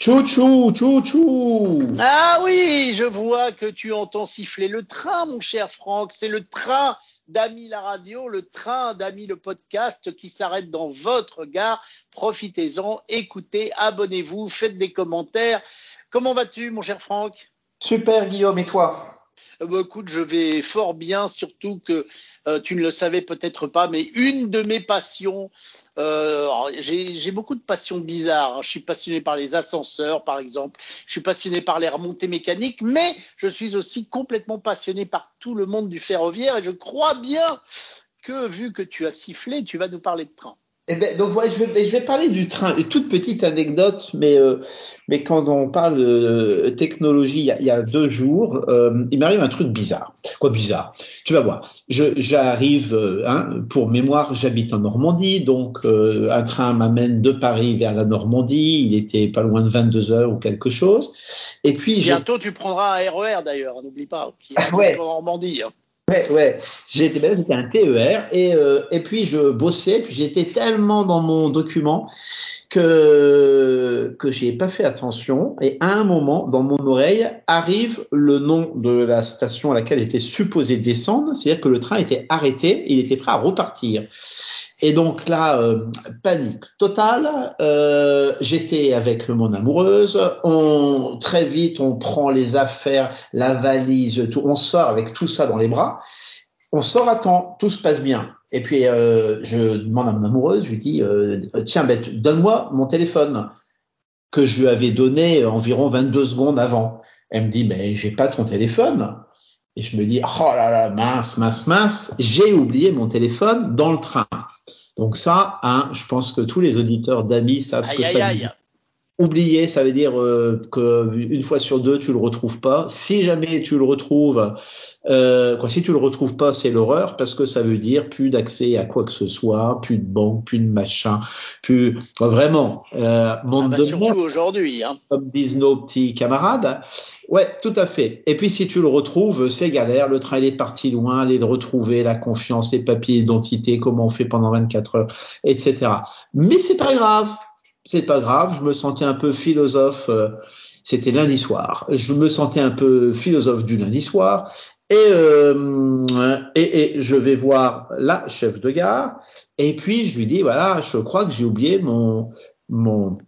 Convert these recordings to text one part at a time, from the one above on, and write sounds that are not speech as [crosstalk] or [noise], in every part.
Chouchou, chouchou. Ah oui, je vois que tu entends siffler le train, mon cher Franck. C'est le train d'Ami la radio, le train d'Ami le podcast qui s'arrête dans votre gare. Profitez-en, écoutez, abonnez-vous, faites des commentaires. Comment vas-tu, mon cher Franck? Super, Guillaume, et toi? Euh, bah, écoute, je vais fort bien, surtout que euh, tu ne le savais peut-être pas, mais une de mes passions, euh, j'ai beaucoup de passions bizarres. Hein. Je suis passionné par les ascenseurs, par exemple. Je suis passionné par les remontées mécaniques, mais je suis aussi complètement passionné par tout le monde du ferroviaire. Et je crois bien que, vu que tu as sifflé, tu vas nous parler de train. Eh ben, donc je vais, je vais parler du train. Une toute petite anecdote, mais euh, mais quand on parle de technologie, il y a, il y a deux jours, euh, il m'arrive un truc bizarre. Quoi bizarre? Tu vas voir. Je j'arrive, euh, hein, pour mémoire, j'habite en Normandie, donc euh, un train m'amène de Paris vers la Normandie. Il était pas loin de 22 heures ou quelque chose. Et puis bientôt tu prendras un RER d'ailleurs, n'oublie pas, qui est [laughs] ouais. en Normandie. Hein. Ouais, ouais. J'étais, c'était un TER et euh, et puis je bossais, puis j'étais tellement dans mon document que que j'ai pas fait attention et à un moment dans mon oreille arrive le nom de la station à laquelle était supposé descendre, c'est-à-dire que le train était arrêté, il était prêt à repartir. Et donc là, euh, panique totale. Euh, J'étais avec mon amoureuse. On très vite, on prend les affaires, la valise, tout. On sort avec tout ça dans les bras. On sort à temps, tout se passe bien. Et puis euh, je demande à mon amoureuse, je lui dis euh, tiens, ben, donne-moi mon téléphone que je lui avais donné environ 22 secondes avant. Elle me dit mais j'ai pas ton téléphone. Et je me dis oh là là mince mince mince, j'ai oublié mon téléphone dans le train. Donc ça, hein, je pense que tous les auditeurs d'amis savent ce que ça veut dire. Oublier, ça veut dire euh, que une fois sur deux, tu le retrouves pas. Si jamais tu le retrouves, euh, quoi, si tu le retrouves pas, c'est l'horreur parce que ça veut dire plus d'accès à quoi que ce soit, plus de banque, plus de machin, plus vraiment. Euh, monde ah bah surtout aujourd'hui, hein. comme disent nos petits camarades. Ouais, tout à fait. Et puis si tu le retrouves, c'est galère. Le train il est parti loin, aller le retrouver, la confiance, les papiers d'identité, comment on fait pendant 24 heures, etc. Mais c'est pas grave. C'est pas grave. Je me sentais un peu philosophe. Euh, c'était lundi soir. Je me sentais un peu philosophe du lundi soir. Et, euh, et, et je vais voir la chef de gare. Et puis je lui dis voilà, je crois que j'ai oublié mon mon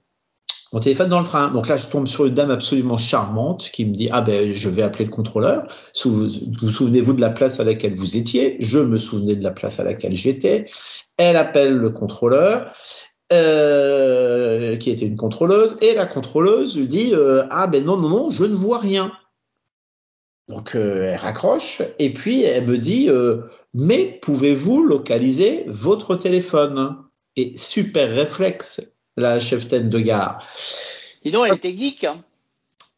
mon téléphone dans le train. Donc là, je tombe sur une dame absolument charmante qui me dit ah ben je vais appeler le contrôleur. Vous vous souvenez-vous de la place à laquelle vous étiez? Je me souvenais de la place à laquelle j'étais. Elle appelle le contrôleur. Euh, qui était une contrôleuse et la contrôleuse lui dit euh, ah ben non non non je ne vois rien donc euh, elle raccroche et puis elle me dit euh, mais pouvez-vous localiser votre téléphone? Et super réflexe la cheftaine de gare. Dis donc, elle était geek. Hein.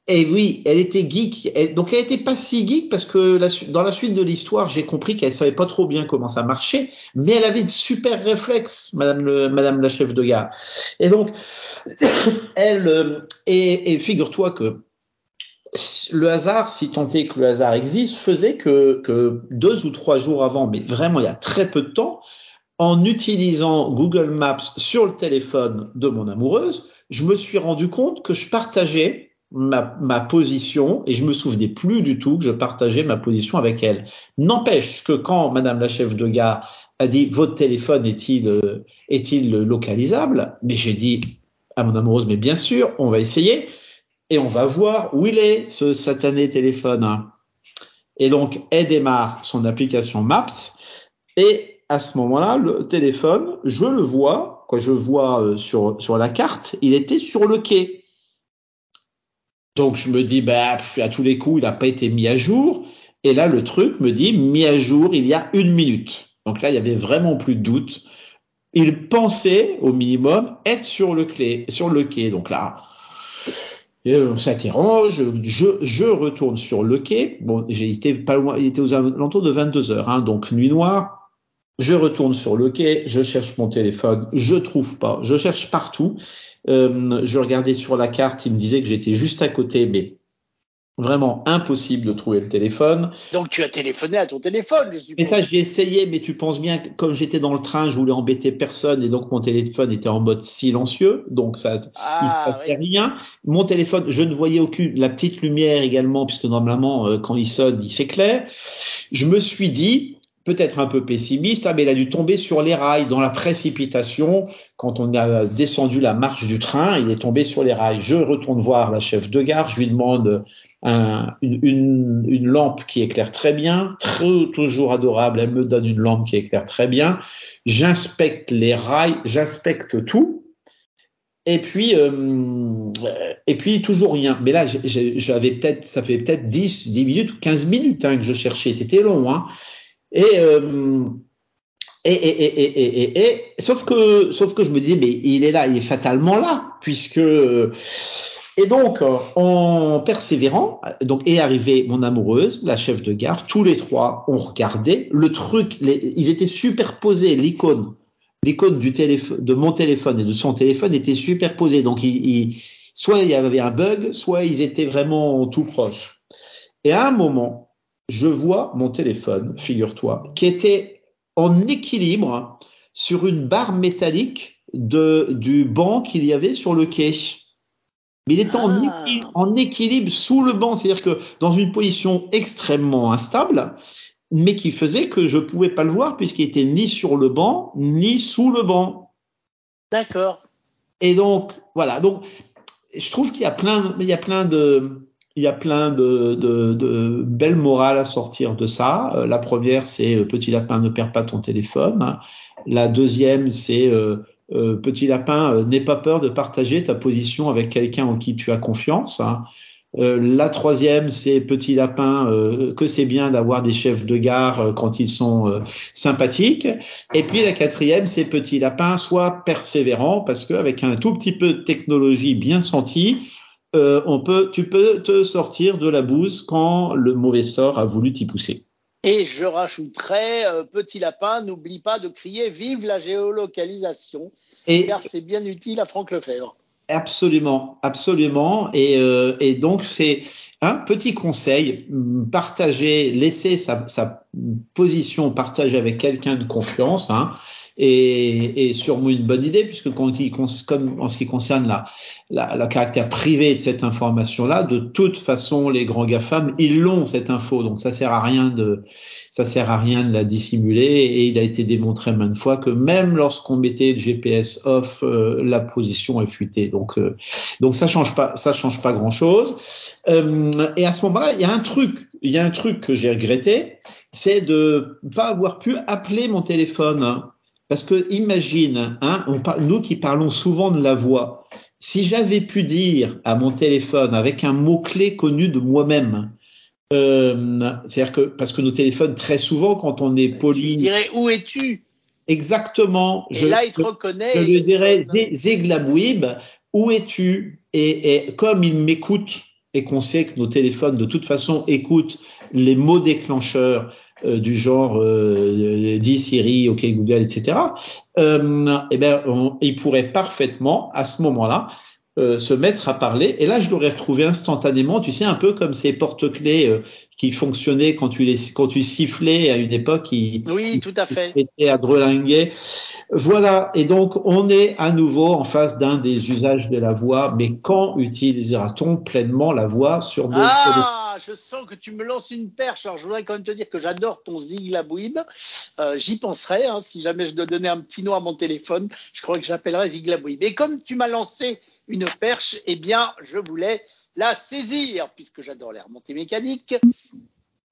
Et oui, elle était geek. donc elle était pas si geek parce que dans la suite de l'histoire, j'ai compris qu'elle savait pas trop bien comment ça marchait, mais elle avait de super réflexes, Madame, le, Madame la chef de gare. Et donc, [coughs] elle euh, et, figure-toi que le hasard, si tant est que le hasard existe, faisait que, que deux ou trois jours avant, mais vraiment il y a très peu de temps, en utilisant Google Maps sur le téléphone de mon amoureuse, je me suis rendu compte que je partageais ma, ma, position et je me souvenais plus du tout que je partageais ma position avec elle. N'empêche que quand Madame la chef de gare a dit votre téléphone est-il euh, est-il localisable, mais j'ai dit à mon amoureuse mais bien sûr on va essayer et on va voir où il est ce satané téléphone. Et donc elle démarre son application Maps et à ce moment-là, le téléphone, je le vois, quoi, je vois euh, sur, la carte, il était sur le quai. Donc je me dis, bah, à tous les coups, il n'a pas été mis à jour. Et là, le truc me dit, mis à jour il y a une minute. Donc là, il y avait vraiment plus de doute. Il pensait, au minimum, être sur le, sur le quai. Donc là, on s'interroge, je, je retourne sur le quai. Bon, j'ai pas loin, il était aux alentours de 22 heures, hein, donc nuit noire. Je retourne sur le quai, je cherche mon téléphone, je trouve pas, je cherche partout. Euh, je regardais sur la carte, il me disait que j'étais juste à côté, mais Vraiment impossible de trouver le téléphone. Donc tu as téléphoné à ton téléphone, je suppose. Et ça, j'ai essayé, mais tu penses bien que comme j'étais dans le train, je voulais embêter personne et donc mon téléphone était en mode silencieux, donc ça, Ah, il se passait oui. rien. Mon téléphone, je ne voyais aucune, la petite lumière également, puisque normalement, euh, quand il sonne, il s'éclaire. Je me suis dit, peut-être un peu pessimiste, ah, mais il a dû tomber sur les rails dans la précipitation. Quand on a descendu la marche du train, il est tombé sur les rails. Je retourne voir la chef de gare, je lui demande un- une, une- lampe qui éclaire très bien, très- toujours adorable. Elle me donne une lampe qui éclaire très bien. J'inspecte les rails, j'inspecte tout. Et puis, euh, et puis toujours rien. Mais là, j'avais peut-être, ça fait peut-être 10, 10 minutes ou 15 minutes hein, que je cherchais. C'était long. Hein. Et, euh, et, et, et, et, et, et, et- sauf que, sauf que je me disais, mais il est là, il est fatalement là, puisque. Et donc, euh, en persévérant, donc est arrivée mon amoureuse, la chef de gare. Tous les trois ont regardé le truc. Les, ils étaient superposés. L'icône, l'icône du téléphone, de mon téléphone et de son téléphone était superposée. Donc, soit il y avait un bug, soit ils étaient vraiment tout proches. Et à un moment, je vois mon téléphone, figure-toi, qui était en équilibre sur une barre métallique de, du banc qu'il y avait sur le quai. Mais il était en, Ah. équilibre, en équilibre sous le banc, c'est-à-dire que dans une position extrêmement instable, mais qui faisait que je pouvais pas le voir puisqu'il était ni sur le banc, ni sous le banc. D'accord. Et donc, voilà. Donc, je trouve qu'il y a plein, il y a plein de, il y a plein de, de, de belles morales à sortir de ça. Euh, la première, c'est euh, petit lapin, ne perds pas ton téléphone. La deuxième, c'est euh, euh, petit lapin, euh, n'aie pas peur de partager ta position avec quelqu'un en qui tu as confiance. hein. Euh, la troisième, c'est petit lapin, euh, que c'est bien d'avoir des chefs de gare euh, quand ils sont euh, sympathiques. Et puis la quatrième, c'est petit lapin, sois persévérant parce qu'avec un tout petit peu de technologie bien sentie, on peut, tu peux te sortir de la bouse quand le mauvais sort a voulu t'y pousser. Et je rajouterais, euh, petit lapin, n'oublie pas de crier vive la géolocalisation, Et car c'est bien utile à Franck Lefebvre. Absolument, absolument. Et, euh, et donc c'est un petit conseil partager, laisser sa, position partagée avec quelqu'un de confiance, hein, et, sûrement une bonne idée puisque comme en ce qui concerne la caractère privé de cette information-là, de toute façon les grands gafam ils l'ont cette info, donc ça sert à rien de ça sert à rien de la dissimuler et il a été démontré maintes fois que même lorsqu'on mettait le GPS off, euh, la position est fuitée. Donc, euh, donc ça change pas, ça change pas grand chose. Euh, et à ce moment-là, il y a un truc, il y a un truc que j'ai regretté, c'est de pas avoir pu appeler mon téléphone. Parce que imagine, hein, nous qui parlons souvent de la voix, si j'avais pu dire à mon téléphone avec un mot clé connu de moi-même, euh, c'est-à-dire que parce que nos téléphones très souvent quand on est poli, Je dirais où es-tu? Exactement, Et je, là, il te reconnaît. je et il dirais. Zeglabouib, où es-tu? Et, et comme il m'écoute et qu'on sait que nos téléphones de toute façon écoutent les mots déclencheurs euh, du genre euh, dis Siri, OK Google, etc. Euh, eh ben, on, il pourrait parfaitement à ce moment-là euh, se mettre à parler. Et là, je l'aurais retrouvé instantanément. Tu sais, un peu comme ces porte-clés euh, qui fonctionnaient quand tu les quand tu sifflais à une époque. Qui, Oui, tout à fait. Était à grelinguer. Voilà. Et donc, on est à nouveau en face d'un des usages de la voix. Mais quand utilisera-t-on pleinement la voix sur nos Ah, je sens que tu me lances une perche. Alors, je voudrais quand même te dire que j'adore ton Ziglabouib. Euh, J'y penserai. Hein, si jamais je dois donner un petit nom à mon téléphone, je crois que j'appellerai Ziglabouib. Et comme tu m'as lancé une perche, eh bien, je voulais la saisir, puisque j'adore les remontées mécaniques.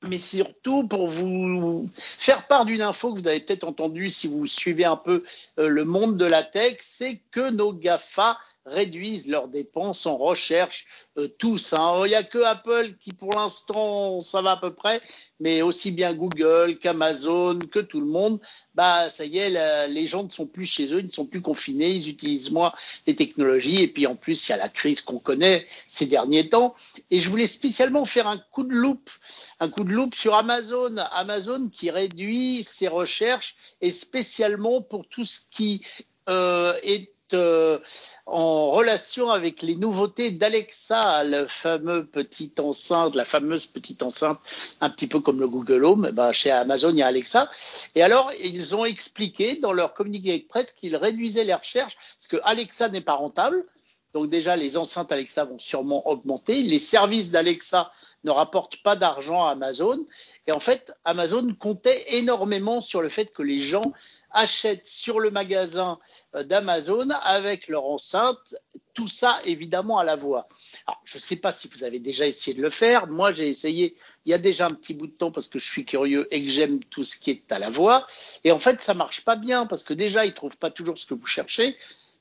Mais surtout pour vous faire part d'une info que vous avez peut-être entendue si vous suivez un peu euh, le monde de la tech, c'est que nos GAFA réduisent leurs dépenses en recherche euh, tous. Hein. Il n'y a que Apple qui pour l'instant ça va à peu près, mais aussi bien Google qu'Amazon, que tout le monde, bah ça y est, les gens ne sont plus chez eux, ils ne sont plus confinés, ils utilisent moins les technologies et puis en plus il y a la crise qu'on connaît ces derniers temps. Et je voulais spécialement faire un coup de loupe, un coup de loupe sur Amazon, Amazon qui réduit ses recherches et spécialement pour tout ce qui euh, est euh, en relation avec les nouveautés d'Alexa, le fameux petit enceinte, la fameuse petite enceinte, un petit peu comme le Google Home. Eh ben, chez Amazon, il y a Alexa. Et alors, ils ont expliqué dans leur communiqué de presse qu'ils réduisaient les recherches parce que Alexa n'est pas rentable. Donc déjà, les enceintes Alexa vont sûrement augmenter. Les services d'Alexa ne rapportent pas d'argent à Amazon. Et en fait, Amazon comptait énormément sur le fait que les gens achètent sur le magasin euh, d'Amazon avec leur enceinte, tout ça évidemment à la voix. Alors, je ne sais pas si vous avez déjà essayé de le faire. Moi, j'ai essayé il y a déjà un petit bout de temps parce que je suis curieux et que j'aime tout ce qui est à la voix. Et en fait, ça marche pas bien parce que déjà, ils trouvent pas toujours ce que vous cherchez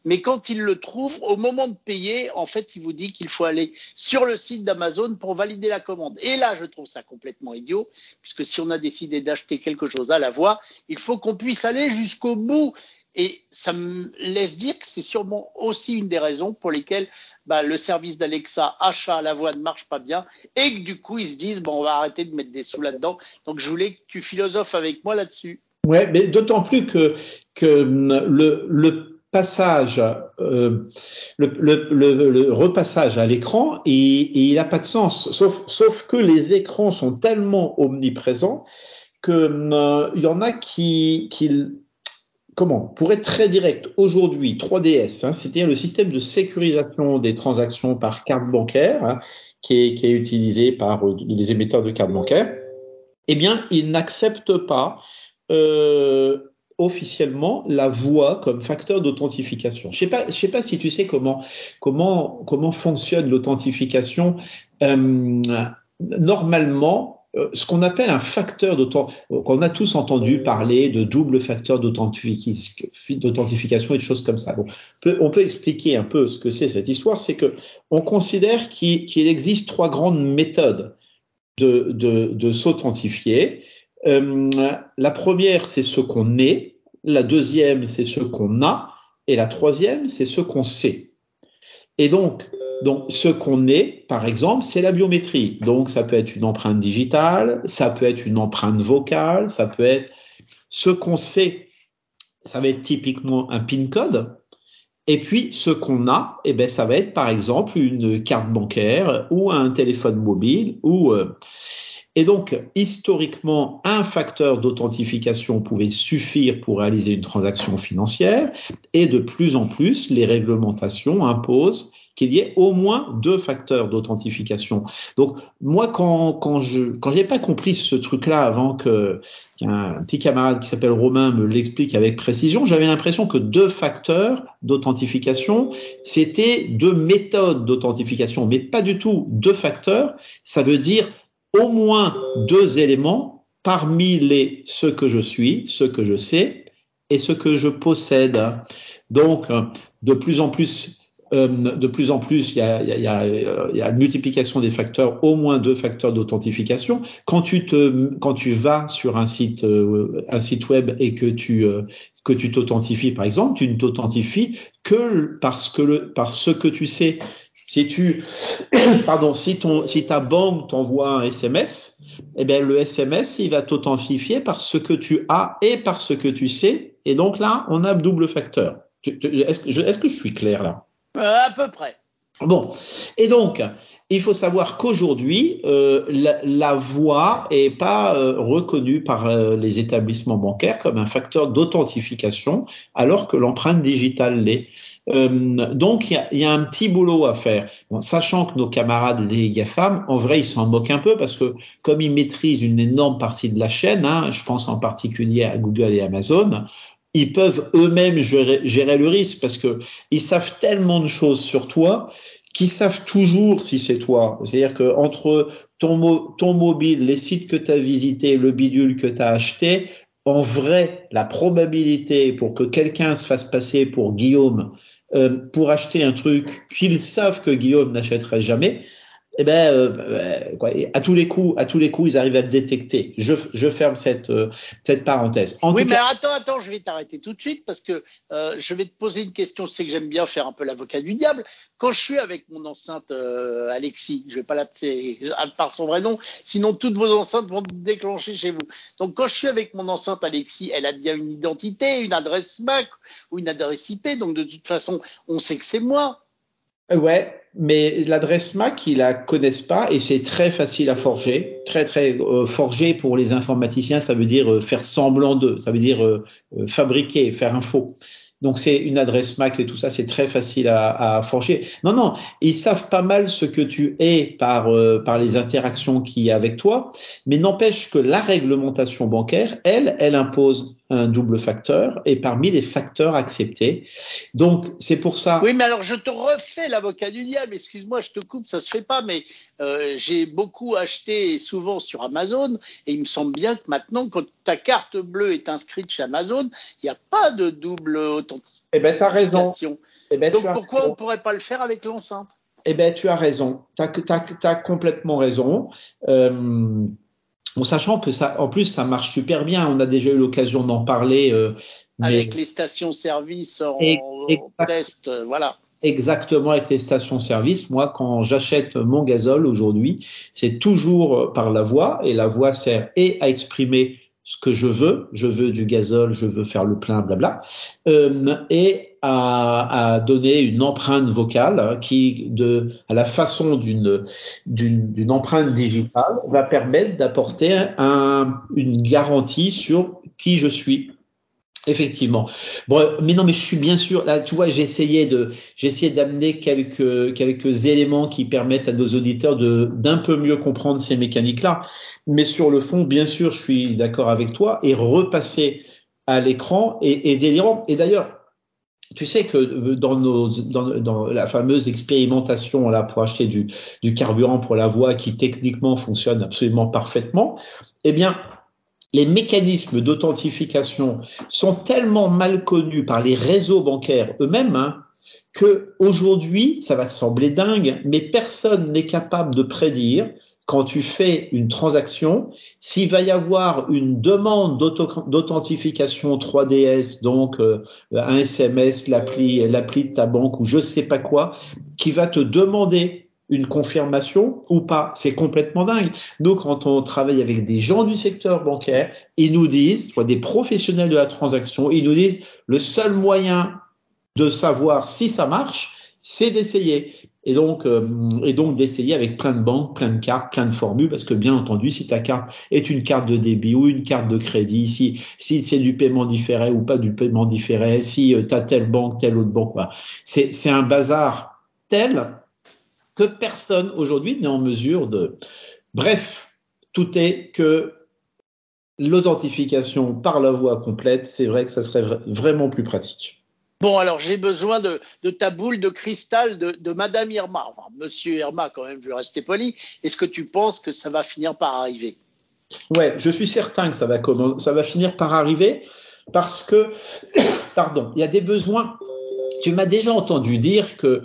mais quand il le trouve, au moment de payer, en fait, il vous dit qu'il faut aller sur le site d'Amazon pour valider la commande. Et là, je trouve ça complètement idiot, puisque si on a décidé d'acheter quelque chose à la voix, il faut qu'on puisse aller jusqu'au bout. Et ça me laisse dire que c'est sûrement aussi une des raisons pour lesquelles bah, le service d'Alexa achat à la voix ne marche pas bien et que du coup ils se disent bon on va arrêter de mettre des sous là-dedans. Donc je voulais que tu philosophes avec moi là-dessus. Ouais, mais d'autant plus que, que le, le passage, euh, le, le, le, repassage à l'écran, et, il n'a pas de sens. Sauf, sauf que les écrans sont tellement omniprésents que euh, il y en a qui, qui comment pour être très direct aujourd'hui 3DS hein, c'est-à-dire le système de sécurisation des transactions par carte bancaire hein, qui, est, qui est utilisé par euh, les émetteurs de cartes bancaires eh bien ils n'acceptent pas euh, officiellement la voix comme facteur d'authentification. Je sais pas, je sais pas si tu sais comment comment comment fonctionne l'authentification. Euh, normalement, euh, ce qu'on appelle un facteur d'authentification, qu'on a tous entendu parler de double facteur d'authentification et de choses comme ça. Bon, on, peut, on peut expliquer un peu ce que c'est cette histoire. C'est que on considère qu'il existe trois grandes méthodes de, de, de s'authentifier. Euh, la première, c'est ce qu'on est. La deuxième, c'est ce qu'on a. Et la troisième, c'est ce qu'on sait. Et donc, donc ce qu'on est, par exemple, c'est la biométrie. Donc, ça peut être une empreinte digitale, ça peut être une empreinte vocale, ça peut être ce qu'on sait. Ça va être typiquement un PIN code. Et puis, ce qu'on a, eh ben, ça va être, par exemple, une carte bancaire ou un téléphone mobile ou euh, et donc, historiquement, un facteur d'authentification pouvait suffire pour réaliser une transaction financière, et de plus en plus, les réglementations imposent qu'il y ait au moins deux facteurs d'authentification. Donc moi, quand quand je quand pas compris ce truc-là avant qu'un petit camarade qui s'appelle Romain me l'explique avec précision, j'avais l'impression que deux facteurs d'authentification, c'était deux méthodes d'authentification, mais pas du tout deux facteurs. Ça veut dire au moins deux éléments parmi les ce que je suis, ce que je sais et ce que je possède. Donc, de plus en plus, euh, de plus en plus, il y a, y, a, y a, une multiplication des facteurs, au moins deux facteurs d'authentification. Quand tu te, quand tu vas sur un site, euh, un site web et que tu euh, que tu t'authentifies, par exemple, tu ne t'authentifies que parce que le, parce ce que tu sais. Si tu, [coughs] pardon, si ton, si ta banque t'envoie un SMS, eh bien, le SMS, il va t'authentifier par ce que tu as et par ce que tu sais. Et donc là, on a double facteur. Est-ce que, je suis clair là? Euh, à peu près. Bon, et donc, il faut savoir qu'aujourd'hui, euh, la, la, voix est pas euh, reconnue par euh, les établissements bancaires comme un facteur d'authentification, alors que l'empreinte digitale l'est. donc, il y a, un petit boulot à faire. Sachant que nos camarades, les GAFAM, en vrai, ils s'en moquent un peu parce que comme ils maîtrisent une énorme partie de la chaîne, hein, je pense en particulier à Google et Amazon, ils peuvent eux-mêmes gérer, gérer, le risque parce que ils savent tellement de choses sur toi qu'ils savent toujours si c'est toi. C'est-à-dire que entre ton, ton mobile, les sites que tu as visités, le bidule que tu as acheté, en vrai, la probabilité pour que quelqu'un se fasse passer pour Guillaume euh, pour acheter un truc qu'ils savent que Guillaume n'achèterait jamais, eh ben, euh, quoi, à tous les coups, à tous les coups, ils arrivent à le détecter. Je, je ferme cette euh, cette parenthèse. En oui, mais attends, attends, je vais t'arrêter tout de suite parce que euh, je vais te poser une question. C'est que j'aime bien faire un peu l'avocat du diable. Quand je suis avec mon enceinte euh, Alexis, je vais pas l'appeler [laughs] par son vrai nom, sinon toutes vos enceintes vont déclencher chez vous. Donc quand je suis avec mon enceinte Alexis, elle a bien une identité, une adresse MAC ou une adresse IP. Donc de toute façon, on sait que c'est moi. Ouais, mais l'adresse MAC, ils la connaissent pas et c'est très facile à forger. Très, très euh, forger pour les informaticiens, ça veut dire euh, faire semblant d'eux, ça veut dire euh, fabriquer, faire un faux. Donc c'est une adresse MAC et tout ça, c'est très facile à, à, forger. Non, non, ils savent pas mal ce que tu es par par les interactions qu'il y a avec toi, mais n'empêche que la réglementation bancaire, elle, elle impose un double facteur et parmi les facteurs acceptés. Donc c'est pour ça. Oui, mais alors je te refais l'avocat du diable. Excuse-moi, je te coupe, ça se fait pas, mais euh, j'ai beaucoup acheté souvent sur Amazon et il me semble bien que maintenant, quand ta carte bleue est inscrite chez Amazon, il n'y a pas de double authentification. Eh ben, as raison. Eh ben, Donc pourquoi on pourrait pas le faire avec l'enceinte? Eh ben, tu as raison. Tu as, as, complètement raison. Euh, en sachant que ça, en plus, ça marche super bien. On a déjà eu l'occasion d'en parler. Euh, avec les stations-service en, test, euh, voilà. Exactement avec les stations-service. Moi, quand j'achète mon gazole aujourd'hui, c'est toujours par la voix et la voix sert et à exprimer ce que je veux, je veux du gazole, je veux faire le plein, blabla, euh, et à, à, donner une empreinte vocale hein, qui, de, à la façon d'une d'une empreinte digitale, va permettre d'apporter un, une garantie sur qui je suis. Effectivement. Bon, mais non, mais je suis bien sûr. Là, tu vois, j'ai essayé de, j'ai d'amener quelques quelques éléments qui permettent à nos auditeurs de d'un peu mieux comprendre ces mécaniques-là. Mais sur le fond, bien sûr, je suis d'accord avec toi et repasser à l'écran est, délirant. Et d'ailleurs, tu sais que dans, nos, dans, la fameuse expérimentation là pour acheter du, du carburant pour la voie qui techniquement fonctionne absolument parfaitement, eh bien, les mécanismes d'authentification sont tellement mal connus par les réseaux bancaires eux-mêmes hein, que aujourd'hui, ça va sembler dingue, mais personne n'est capable de prédire quand tu fais une transaction, s'il va y avoir une demande d'authentification 3DS, donc euh, un SMS, l'appli, de ta banque ou je sais pas quoi, qui va te demander une confirmation ou pas. C'est complètement dingue. Nous, quand on travaille avec des gens du secteur bancaire, ils nous disent, soit des professionnels de la transaction, ils nous disent le seul moyen de savoir si ça marche, c'est d'essayer. Et donc, euh, et donc d'essayer avec plein de banques, plein de cartes, plein de formules, parce que bien entendu, si ta carte est une carte de débit ou une carte de crédit, si, c'est du paiement différé ou pas du paiement différé, si euh, tu telle banque, telle autre banque, c'est, c'est un bazar tel que personne aujourd'hui n'est en mesure de. Bref, tout est que l'authentification par la voie complète, c'est vrai que ça serait vraiment plus pratique. Bon, alors j'ai besoin de, ta boule de cristal de, Madame Irma, enfin Monsieur Irma quand même, je vais rester poli. Est-ce que tu penses que ça va finir par arriver? Ouais, je suis certain que ça va, ça va finir par arriver parce que, [coughs] pardon, il y a des besoins. Tu m'as déjà entendu dire que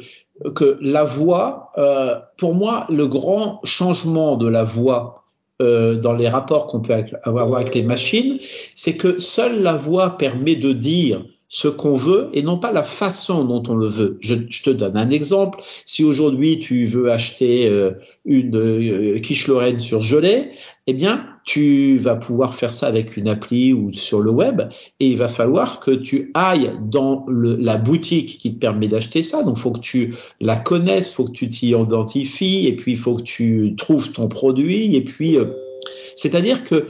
que la voix, euh, pour moi, le grand changement de la voix euh, dans les rapports qu'on peut avoir avec les machines, c'est que seule la voix permet de dire ce qu'on veut et non pas la façon dont on le veut. Je, te donne un exemple. Si aujourd'hui tu veux acheter euh, une euh, quiche Lorraine surgelée, eh bien tu vas pouvoir faire ça avec une appli ou sur le web et il va falloir que tu ailles dans le, la boutique qui te permet d'acheter ça. Donc, faut que tu la connaisses, faut que tu t'y identifies et puis il faut que tu trouves ton produit et puis, euh, c'est-à-dire que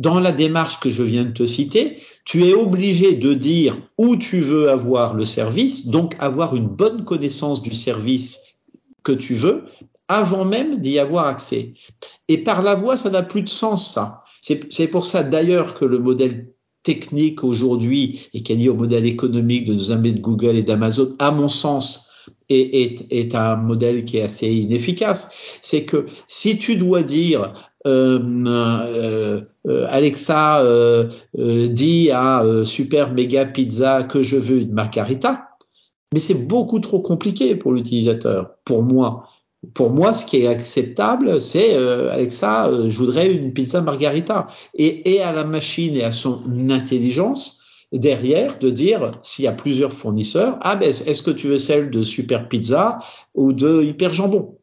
dans la démarche que je viens de te citer, tu es obligé de dire où tu veux avoir le service, donc avoir une bonne connaissance du service que tu veux avant même d'y avoir accès. Et par la voix, ça n'a plus de sens, ça. C'est pour ça d'ailleurs que le modèle technique aujourd'hui et qui est lié au modèle économique de nos amis de Google et d'Amazon, à mon sens, est, un modèle qui est assez inefficace. C'est que si tu dois dire euh, euh, euh Alexa euh, euh, dit à Super Mega Pizza que je veux une margarita, mais c'est beaucoup trop compliqué pour l'utilisateur, pour moi. Pour moi, ce qui est acceptable, c'est euh, Alexa, euh, je voudrais une pizza margarita. Et, et à la machine et à son intelligence derrière de dire s'il y a plusieurs fournisseurs, ah ben est-ce que tu veux celle de Super Pizza ou de Hyper Jambon?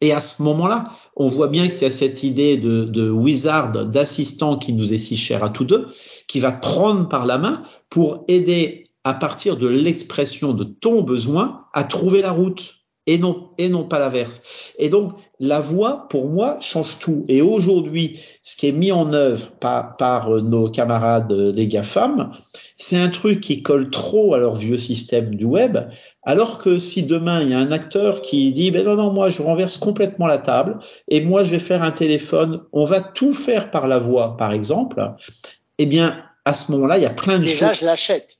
Et à ce moment-là, on voit bien qu'il y a cette idée de, wizard, d'assistant qui nous est si cher à tous deux, qui va prendre par la main pour aider à partir de l'expression de ton besoin à trouver la route et non et non pas l'inverse. Et donc la voix pour moi change tout. Et aujourd'hui, ce qui est mis en œuvre par, par nos camarades les GAFAM, c'est un truc qui colle trop à leur vieux système du web, alors que si demain il y a un acteur qui dit ben non non moi je renverse complètement la table et moi je vais faire un téléphone, on va tout faire par la voix par exemple, eh bien à ce moment-là il y a plein de Déjà, choses. je l'achète.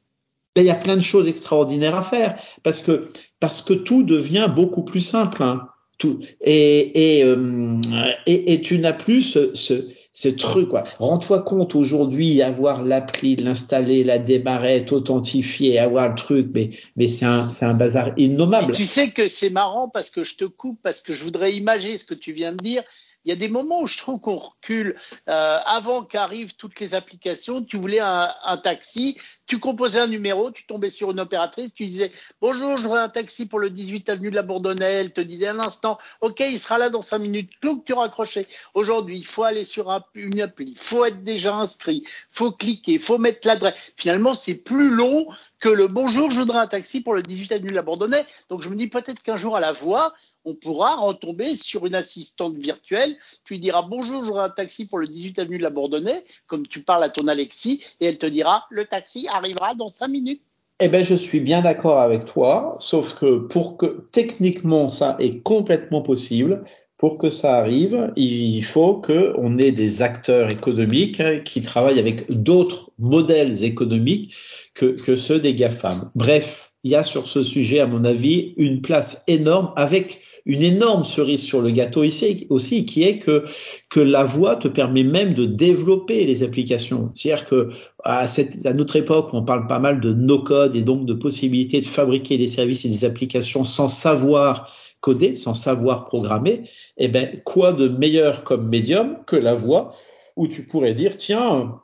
Ben, il y a plein de choses extraordinaires à faire parce que parce que tout devient beaucoup plus simple. Hein. Tout et et, euh, et, et tu n'as plus ce, ce ce truc. Rends-toi compte aujourd'hui avoir l'appli, l'installer, la démarrer, être authentifié, avoir le truc, mais mais c'est un un bazar innommable. Tu sais que c'est marrant parce que je te coupe parce que je voudrais imaginer ce que tu viens de dire il y a des moments où je trouve qu'on recule. Euh, avant qu'arrivent toutes les applications, tu voulais un, un, taxi, tu composais un numéro, tu tombais sur une opératrice, tu disais bonjour, je veux un taxi pour le 18 avenue de la Bourdonnais. Elle te disait un instant, ok, il sera là dans cinq minutes. Clouc, tu raccrochais. Aujourd'hui, il faut aller sur une appli, il faut être déjà inscrit, faut cliquer, faut mettre l'adresse. Finalement, c'est plus long que le bonjour, je voudrais un taxi pour le 18 avenue de la Bourdonnais. Donc je me dis peut-être qu'un jour à la voix, on pourra retomber sur une assistante virtuelle. Tu lui diras bonjour, j'aurai un taxi pour le 18 avenue de la Bourdonnais, comme tu parles à ton Alexis, et elle te dira le taxi arrivera dans cinq minutes. Eh ben, je suis bien d'accord avec toi, sauf que pour que techniquement ça est complètement possible, pour que ça arrive, il faut que on ait des acteurs économiques qui travaillent avec d'autres modèles économiques que, que ceux des GAFAM. Bref, il y a sur ce sujet, à mon avis, une place énorme avec une énorme cerise sur le gâteau ici aussi, qui est que, que la voix te permet même de développer les applications. C'est-à-dire que à, cette, à notre époque, on parle pas mal de no-code et donc de possibilité de fabriquer des services et des applications sans savoir coder, sans savoir programmer. Eh ben, quoi de meilleur comme médium que la voix où tu pourrais dire, tiens,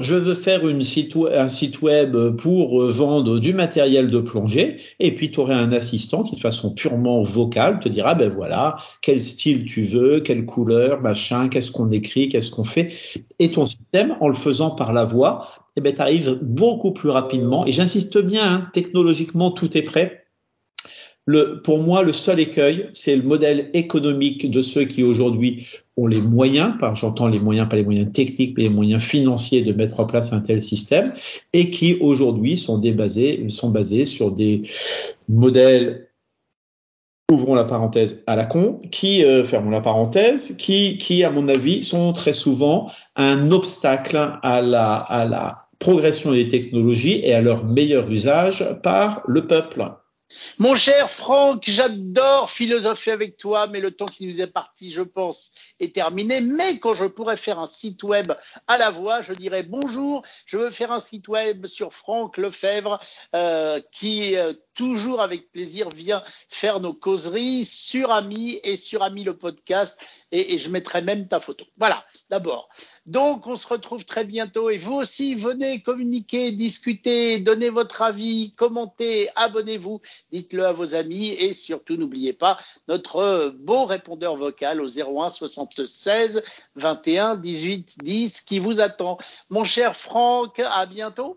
je veux faire un site web pour vendre du matériel de plongée, et puis tu aurais un assistant qui, de façon purement vocale, te dira, ben voilà, quel style tu veux, quelle couleur, machin, qu'est-ce qu'on écrit, qu'est-ce qu'on fait. Et ton système, en le faisant par la voix, eh ben, tu arrives beaucoup plus rapidement. Et j'insiste bien, hein, technologiquement, tout est prêt. Le, pour moi, le seul écueil, c'est le modèle économique de ceux qui aujourd'hui ont les moyens, j'entends les moyens, pas les moyens techniques, mais les moyens financiers de mettre en place un tel système, et qui aujourd'hui sont, sont basés sur des modèles ouvrons la parenthèse à la con, qui euh, fermons la parenthèse, qui, à mon avis sont très souvent un obstacle à la progression des technologies et à leur meilleur usage par le peuple. Mon cher Franck, j'adore philosopher avec toi, mais le temps qui nous est parti, je pense, est terminé. Mais quand je pourrais faire un site web à la voix, je dirais bonjour, je veux faire un site web sur Franck Lefebvre, euh, qui euh, toujours avec plaisir vient faire nos causeries sur Ami et sur Ami le podcast, et, et je mettrai même ta photo. Voilà, d'abord. Donc, on se retrouve très bientôt, et vous aussi, venez communiquer, discuter, donner votre avis, commenter, abonnez-vous, dites-le à vos amis, et surtout, n'oubliez pas notre beau répondeur vocal au 01 76 21 18 10 qui vous attend. Mon cher Franck, à bientôt.